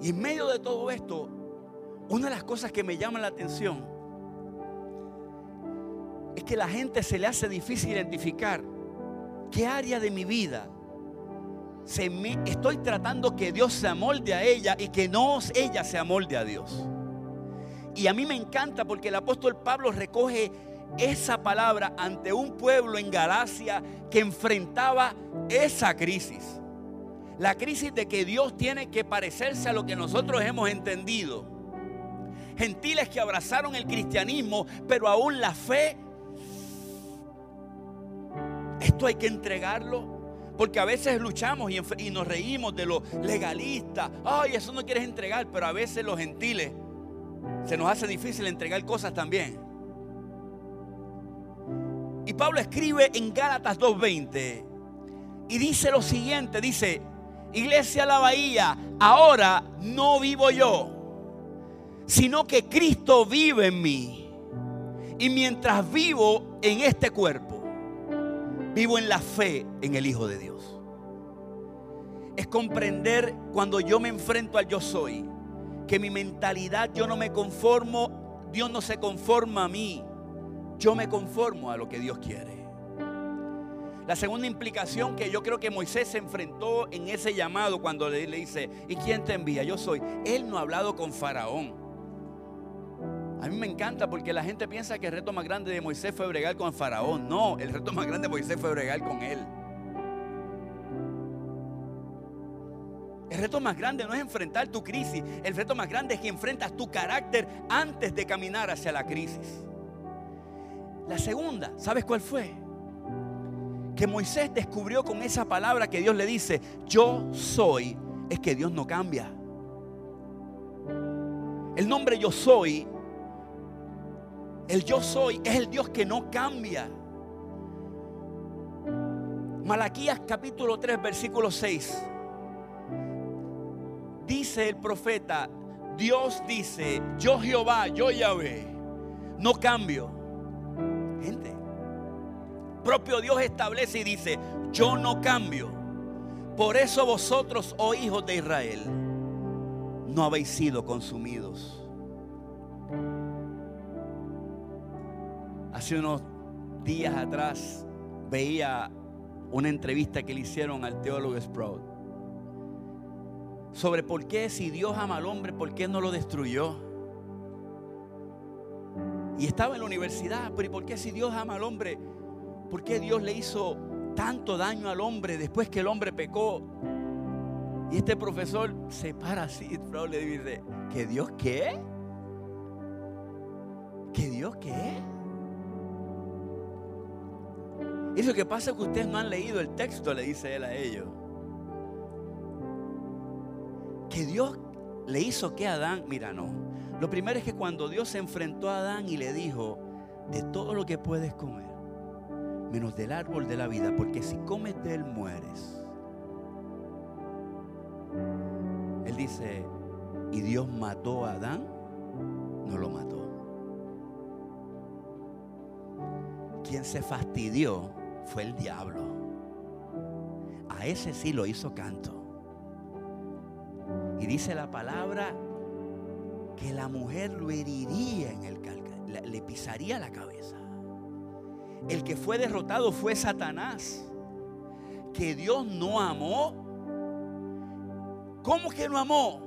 Y en medio de todo esto, una de las cosas que me llama la atención es que la gente se le hace difícil identificar qué área de mi vida se estoy tratando que Dios se amolde a ella y que no ella se amolde a Dios. Y a mí me encanta porque el apóstol Pablo recoge esa palabra ante un pueblo en Galacia que enfrentaba esa crisis. La crisis de que Dios tiene que parecerse a lo que nosotros hemos entendido. Gentiles que abrazaron el cristianismo, pero aún la fe, esto hay que entregarlo. Porque a veces luchamos y, nos reímos de lo legalista. Ay, eso no quieres entregar, pero a veces los gentiles se nos hace difícil entregar cosas también. Y Pablo escribe en Gálatas 2.20 y dice lo siguiente, dice, Iglesia La Bahía, ahora no vivo yo, sino que Cristo vive en mí. Y mientras vivo en este cuerpo, vivo en la fe en el Hijo de Dios. Es comprender cuando yo me enfrento al yo soy, que mi mentalidad yo no me conformo, Dios no se conforma a mí, yo me conformo a lo que Dios quiere. La segunda implicación que yo creo que Moisés se enfrentó en ese llamado cuando le, dice, ¿y quién te envía? Yo soy. Él no ha hablado con Faraón. A mí me encanta porque la gente piensa que el reto más grande de Moisés fue bregar con Faraón. No, el reto más grande de Moisés fue bregar con él. El reto más grande no es enfrentar tu crisis. El reto más grande es que enfrentas tu carácter antes de caminar hacia la crisis. La segunda, ¿sabes cuál fue? que Moisés descubrió con esa palabra que Dios le dice, yo soy, es que Dios no cambia. El nombre yo soy, el yo soy es el Dios que no cambia. Malaquías capítulo 3, versículo 6. Dice el profeta, Dios dice, yo Jehová, yo Yahvé, no cambio. Propio Dios establece y dice, yo no cambio. Por eso vosotros, oh hijos de Israel, no habéis sido consumidos. Hace unos días atrás veía una entrevista que le hicieron al teólogo Sprout sobre por qué si Dios ama al hombre, por qué no lo destruyó. Y estaba en la universidad, pero ¿y por qué si Dios ama al hombre, ¿Por qué Dios le hizo tanto daño al hombre después que el hombre pecó? Y este profesor se para así, le dice, ¿que Dios qué? ¿Que Dios qué? Y que pasa es que ustedes no han leído el texto, le dice él a ellos. Que Dios le hizo que a Adán, mira, no. Lo primero es que cuando Dios se enfrentó a Adán y le dijo, de todo lo que puedes comer, menos del árbol de la vida, porque si comes de él mueres. Él dice, y Dios mató a Adán, no lo mató. Quien se fastidió fue el diablo. A ese sí lo hizo canto. Y dice la palabra que la mujer lo heriría en el calca, le pisaría la cabeza. El que fue derrotado fue Satanás. Que Dios no amó. ¿Cómo que no amó?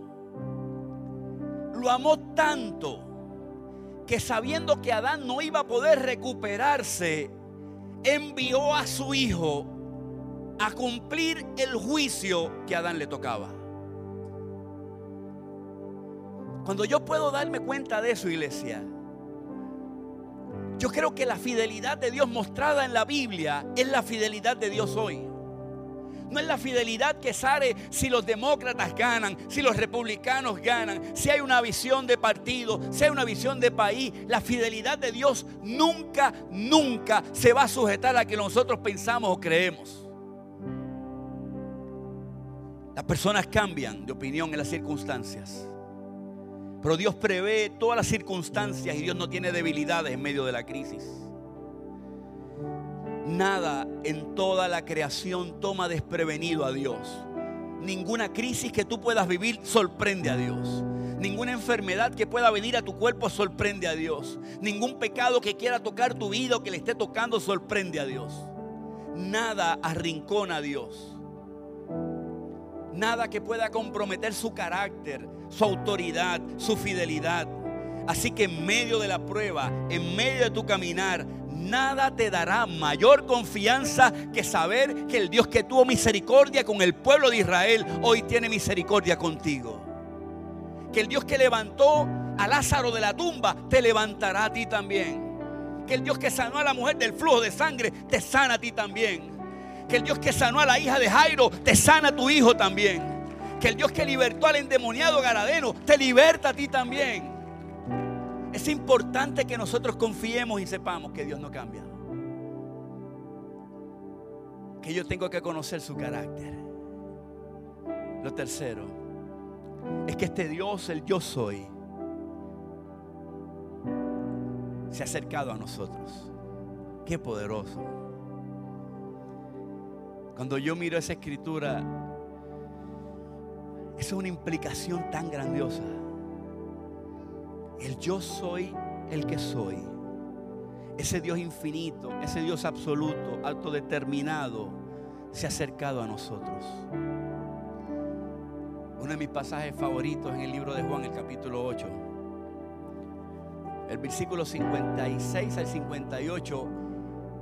Lo amó tanto que sabiendo que Adán no iba a poder recuperarse, envió a su hijo a cumplir el juicio que Adán le tocaba. Cuando yo puedo darme cuenta de eso, iglesia, yo creo que la fidelidad de Dios mostrada en la Biblia es la fidelidad de Dios hoy. No es la fidelidad que sale si los demócratas ganan, si los republicanos ganan, si hay una visión de partido, si hay una visión de país. La fidelidad de Dios nunca, nunca se va a sujetar a que nosotros pensamos o creemos. Las personas cambian de opinión en las circunstancias. Pero Dios prevé todas las circunstancias y Dios no tiene debilidades en medio de la crisis. Nada en toda la creación toma desprevenido a Dios. Ninguna crisis que tú puedas vivir sorprende a Dios. Ninguna enfermedad que pueda venir a tu cuerpo sorprende a Dios. Ningún pecado que quiera tocar tu vida o que le esté tocando sorprende a Dios. Nada arrincona a Dios. Nada que pueda comprometer su carácter, su autoridad, su fidelidad. Así que en medio de la prueba, en medio de tu caminar, nada te dará mayor confianza que saber que el Dios que tuvo misericordia con el pueblo de Israel hoy tiene misericordia contigo. Que el Dios que levantó a Lázaro de la tumba te levantará a ti también. Que el Dios que sanó a la mujer del flujo de sangre te sana a ti también que el Dios que sanó a la hija de Jairo te sana a tu hijo también. Que el Dios que libertó al endemoniado Garadeno te liberta a ti también. Es importante que nosotros confiemos y sepamos que Dios no cambia. Que yo tengo que conocer su carácter. Lo tercero es que este Dios, el yo soy, se ha acercado a nosotros. Qué poderoso. Cuando yo miro esa escritura, es una implicación tan grandiosa. El yo soy el que soy. Ese Dios infinito, ese Dios absoluto, autodeterminado, se ha acercado a nosotros. Uno de mis pasajes favoritos en el libro de Juan, el capítulo 8. El versículo 56 al 58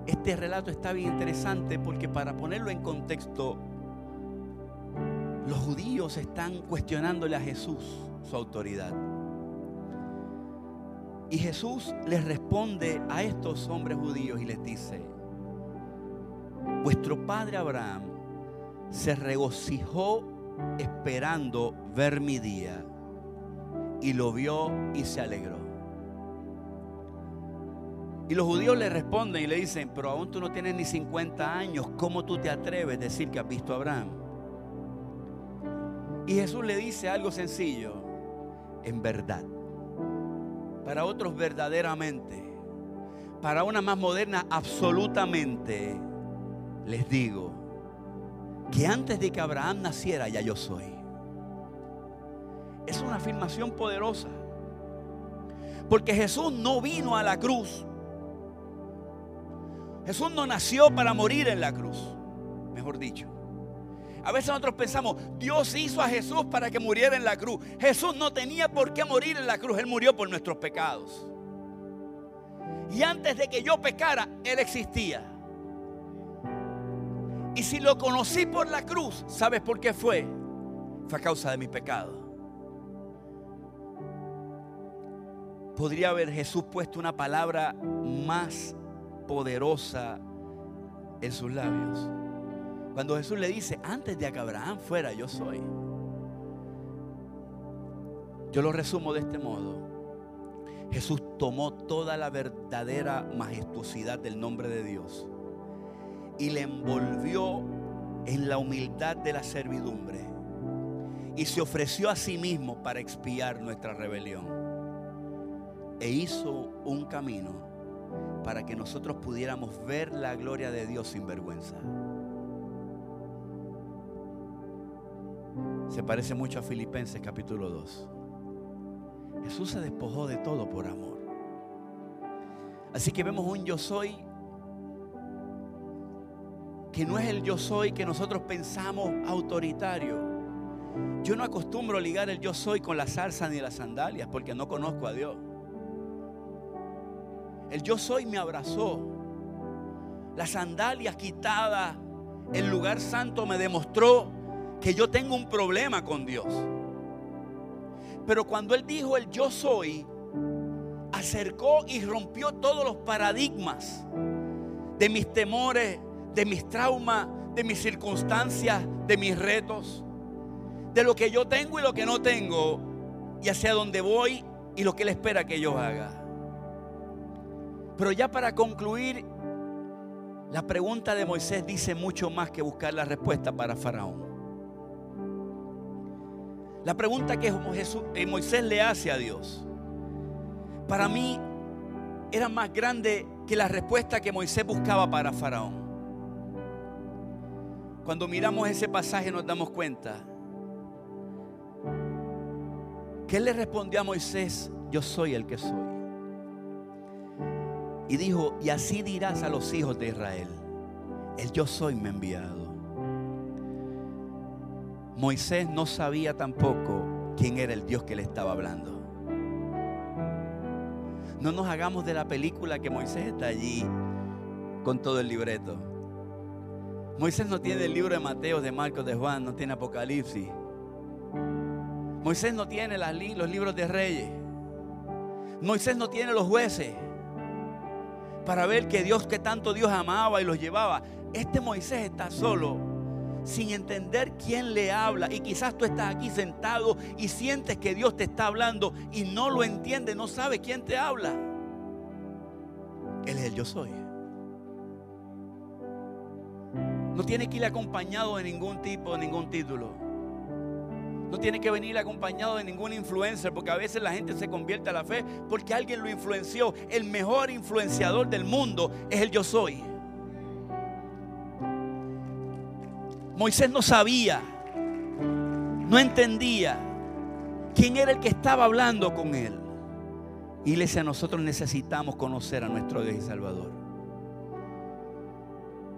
este relato está bien interesante porque para ponerlo en contexto, los judíos están cuestionándole a Jesús su autoridad. Y Jesús les responde a estos hombres judíos y les dice, vuestro padre Abraham se regocijó esperando ver mi día y lo vio y se alegró. Y los judíos le responden y le dicen, pero aún tú no tienes ni 50 años, ¿cómo tú te atreves a decir que has visto a Abraham? Y Jesús le dice algo sencillo, en verdad. Para otros verdaderamente. Para una más moderna absolutamente. Les digo que antes de que Abraham naciera ya yo soy. Es una afirmación poderosa. Porque Jesús no vino a la cruz Jesús no nació para morir en la cruz, mejor dicho. A veces nosotros pensamos, Dios hizo a Jesús para que muriera en la cruz. Jesús no tenía por qué morir en la cruz, Él murió por nuestros pecados. Y antes de que yo pecara, Él existía. Y si lo conocí por la cruz, ¿sabes por qué fue? Fue a causa de mi pecado. Podría haber Jesús puesto una palabra más poderosa en sus labios. Cuando Jesús le dice, antes de que Abraham fuera, yo soy. Yo lo resumo de este modo. Jesús tomó toda la verdadera majestuosidad del nombre de Dios y le envolvió en la humildad de la servidumbre y se ofreció a sí mismo para expiar nuestra rebelión e hizo un camino para que nosotros pudiéramos ver la gloria de Dios sin vergüenza. Se parece mucho a Filipenses capítulo 2. Jesús se despojó de todo por amor. Así que vemos un yo soy que no es el yo soy que nosotros pensamos autoritario. Yo no acostumbro ligar el yo soy con la salsa ni las sandalias porque no conozco a Dios. El yo soy me abrazó. Las sandalias quitadas, el lugar santo me demostró que yo tengo un problema con Dios. Pero cuando Él dijo el yo soy, acercó y rompió todos los paradigmas de mis temores, de mis traumas, de mis circunstancias, de mis retos, de lo que yo tengo y lo que no tengo, y hacia dónde voy y lo que Él espera que yo haga. Pero ya para concluir, la pregunta de Moisés dice mucho más que buscar la respuesta para Faraón. La pregunta que eh, Moisés le hace a Dios, para mí era más grande que la respuesta que Moisés buscaba para Faraón. Cuando miramos ese pasaje nos damos cuenta que él le respondió a Moisés, yo soy el que soy. Y dijo, y así dirás a los hijos de Israel, el yo soy me enviado. Moisés no sabía tampoco quién era el Dios que le estaba hablando. No nos hagamos de la película que Moisés está allí con todo el libreto. Moisés no tiene el libro de Mateo, de Marcos, de Juan, no tiene Apocalipsis. Moisés no tiene los libros de reyes. Moisés no tiene los jueces para ver que Dios, que tanto Dios amaba y los llevaba. Este Moisés está solo, sin entender quién le habla. Y quizás tú estás aquí sentado y sientes que Dios te está hablando y no lo entiende, no sabe quién te habla. Él es el yo soy. No tiene que ir acompañado de ningún tipo, de ningún título. No tiene que venir acompañado de ningún influencer, porque a veces la gente se convierte a la fe porque alguien lo influenció. El mejor influenciador del mundo es el yo soy. Moisés no sabía, no entendía quién era el que estaba hablando con él. Iglesia, nosotros necesitamos conocer a nuestro Dios y Salvador.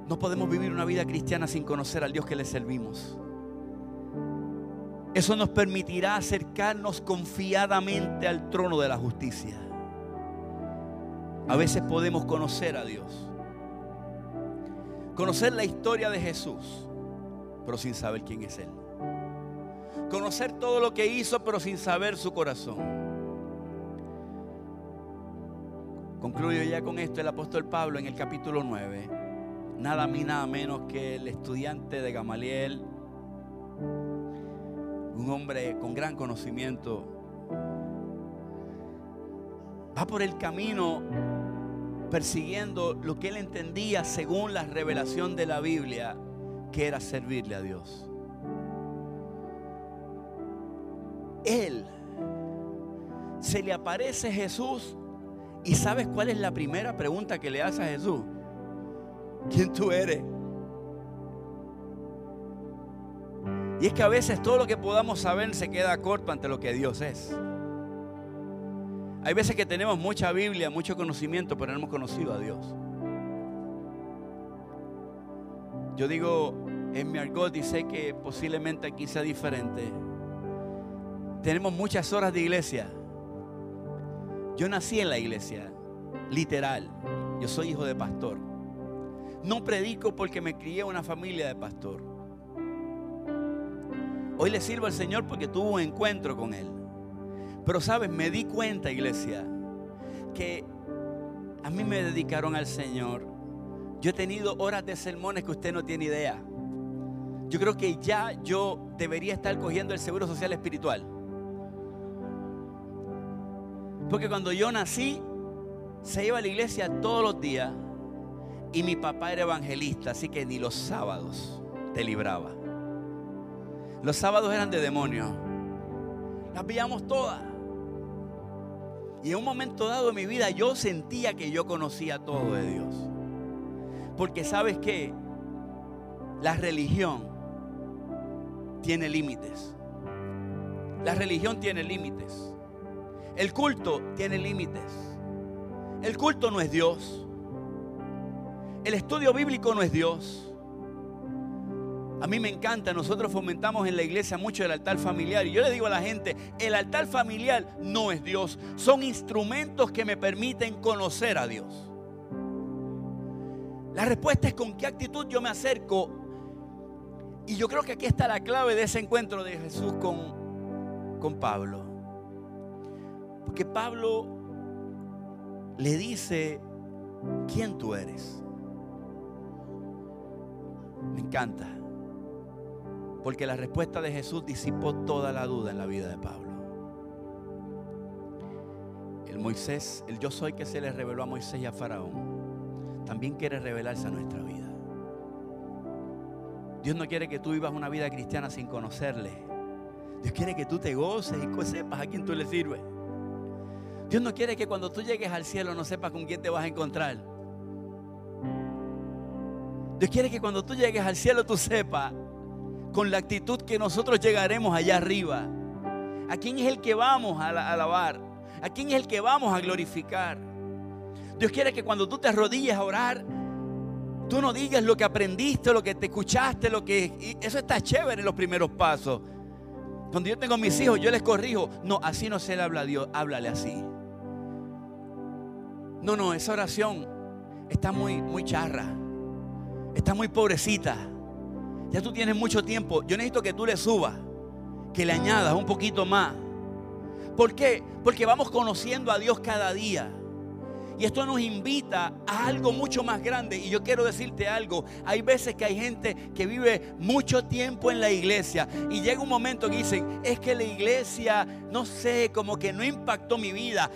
No podemos vivir una vida cristiana sin conocer al Dios que le servimos. Eso nos permitirá acercarnos confiadamente al trono de la justicia. A veces podemos conocer a Dios. Conocer la historia de Jesús, pero sin saber quién es Él. Conocer todo lo que hizo, pero sin saber su corazón. Concluyo ya con esto el apóstol Pablo en el capítulo 9 nada más nada menos que el estudiante de Gamaliel, un hombre con gran conocimiento, va por el camino persiguiendo lo que él entendía según la revelación de la Biblia, que era servirle a Dios. Él se le aparece Jesús y sabes cuál es la primera pregunta que le hace a Jesús quién tú eres. Y es que a veces todo lo que podamos saber se queda corto ante lo que Dios es. Hay veces que tenemos mucha Biblia, mucho conocimiento, pero no hemos conocido a Dios. Yo digo en mi argot y sé que posiblemente aquí sea diferente. Tenemos muchas horas de iglesia. Yo nací en la iglesia, literal. Yo soy hijo de pastor. No predico porque me crié en una familia de pastor. Hoy le sirvo al Señor porque tuve un encuentro con Él. Pero sabes, me di cuenta, iglesia, que a mí me dedicaron al Señor. Yo he tenido horas de sermones que usted no tiene idea. Yo creo que ya yo debería estar cogiendo el seguro social espiritual. Porque cuando yo nací, se iba a la iglesia todos los días y mi papá era evangelista, así que ni los sábados te libraba. Los sábados eran de demonio. Las veíamos todas. Y en un momento dado de mi vida yo sentía que yo conocía todo de Dios. Porque sabes que la religión tiene límites. La religión tiene límites. El culto tiene límites. El culto no es Dios. El estudio bíblico no es Dios. A mí me encanta, nosotros fomentamos en la iglesia mucho el altar familiar. Y yo le digo a la gente, el altar familiar no es Dios. Son instrumentos que me permiten conocer a Dios. La respuesta es con qué actitud yo me acerco. Y yo creo que aquí está la clave de ese encuentro de Jesús con, con Pablo. Porque Pablo le dice, ¿quién tú eres? Me encanta. Porque la respuesta de Jesús disipó toda la duda en la vida de Pablo. El Moisés, el yo soy que se le reveló a Moisés y a Faraón, también quiere revelarse a nuestra vida. Dios no quiere que tú vivas una vida cristiana sin conocerle. Dios quiere que tú te goces y sepas a quién tú le sirves. Dios no quiere que cuando tú llegues al cielo no sepas con quién te vas a encontrar. Dios quiere que cuando tú llegues al cielo tú sepas con la actitud que nosotros llegaremos allá arriba. ¿A quién es el que vamos a alabar? ¿A quién es el que vamos a glorificar? Dios quiere que cuando tú te arrodilles a orar, tú no digas lo que aprendiste, lo que te escuchaste, lo que... Eso está chévere en los primeros pasos. Cuando yo tengo mis hijos, yo les corrijo. No, así no se le habla a Dios, háblale así. No, no, esa oración está muy, muy charra. Está muy pobrecita. Ya tú tienes mucho tiempo. Yo necesito que tú le subas, que le añadas un poquito más. ¿Por qué? Porque vamos conociendo a Dios cada día. Y esto nos invita a algo mucho más grande. Y yo quiero decirte algo. Hay veces que hay gente que vive mucho tiempo en la iglesia. Y llega un momento que dicen, es que la iglesia, no sé, como que no impactó mi vida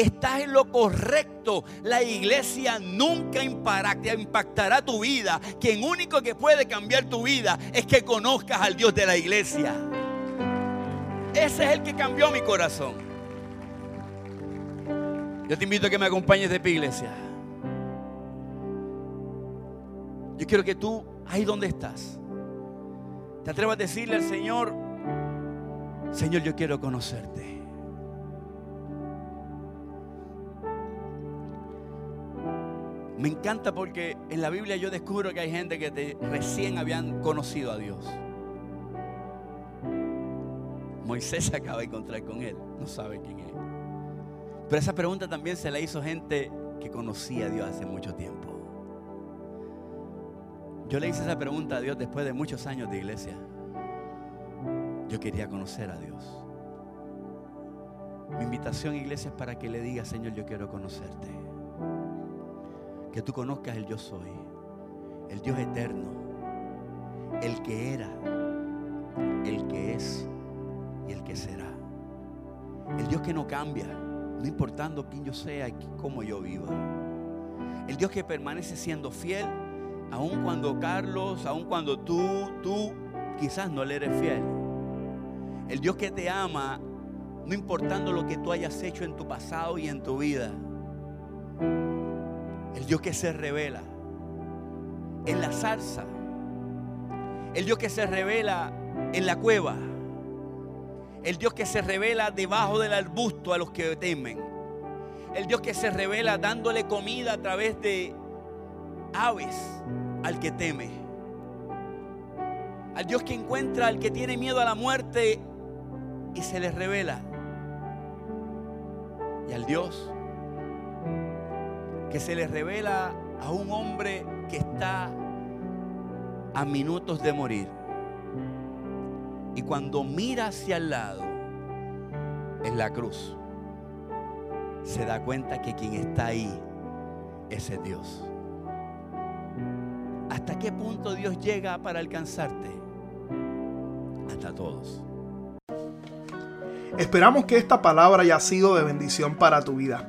estás en lo correcto. La iglesia nunca impactará tu vida. Quien único que puede cambiar tu vida es que conozcas al Dios de la iglesia. Ese es el que cambió mi corazón. Yo te invito a que me acompañes de tu iglesia. Yo quiero que tú, ahí donde estás, te atrevas a decirle al Señor, Señor, yo quiero conocerte. Me encanta porque en la Biblia yo descubro que hay gente que recién habían conocido a Dios. Moisés se acaba de encontrar con él, no sabe quién es. Pero esa pregunta también se la hizo gente que conocía a Dios hace mucho tiempo. Yo le hice esa pregunta a Dios después de muchos años de iglesia. Yo quería conocer a Dios. Mi invitación, iglesia, es para que le diga, Señor, yo quiero conocerte que tú conozcas el yo soy, el Dios eterno, el que era, el que es y el que será. El Dios que no cambia, no importando quién yo sea y cómo yo viva. El Dios que permanece siendo fiel, aun cuando Carlos, aun cuando tú, tú quizás no le eres fiel. El Dios que te ama, no importando lo que tú hayas hecho en tu pasado y en tu vida. El Dios que se revela en la zarza. El Dios que se revela en la cueva. El Dios que se revela debajo del arbusto a los que temen. El Dios que se revela dándole comida a través de aves al que teme. Al Dios que encuentra al que tiene miedo a la muerte y se le revela. Y al Dios que se le revela a un hombre que está a minutos de morir. Y cuando mira hacia el lado, en la cruz, se da cuenta que quien está ahí es el Dios. ¿Hasta qué punto Dios llega para alcanzarte? Hasta todos. Esperamos que esta palabra haya sido de bendición para tu vida.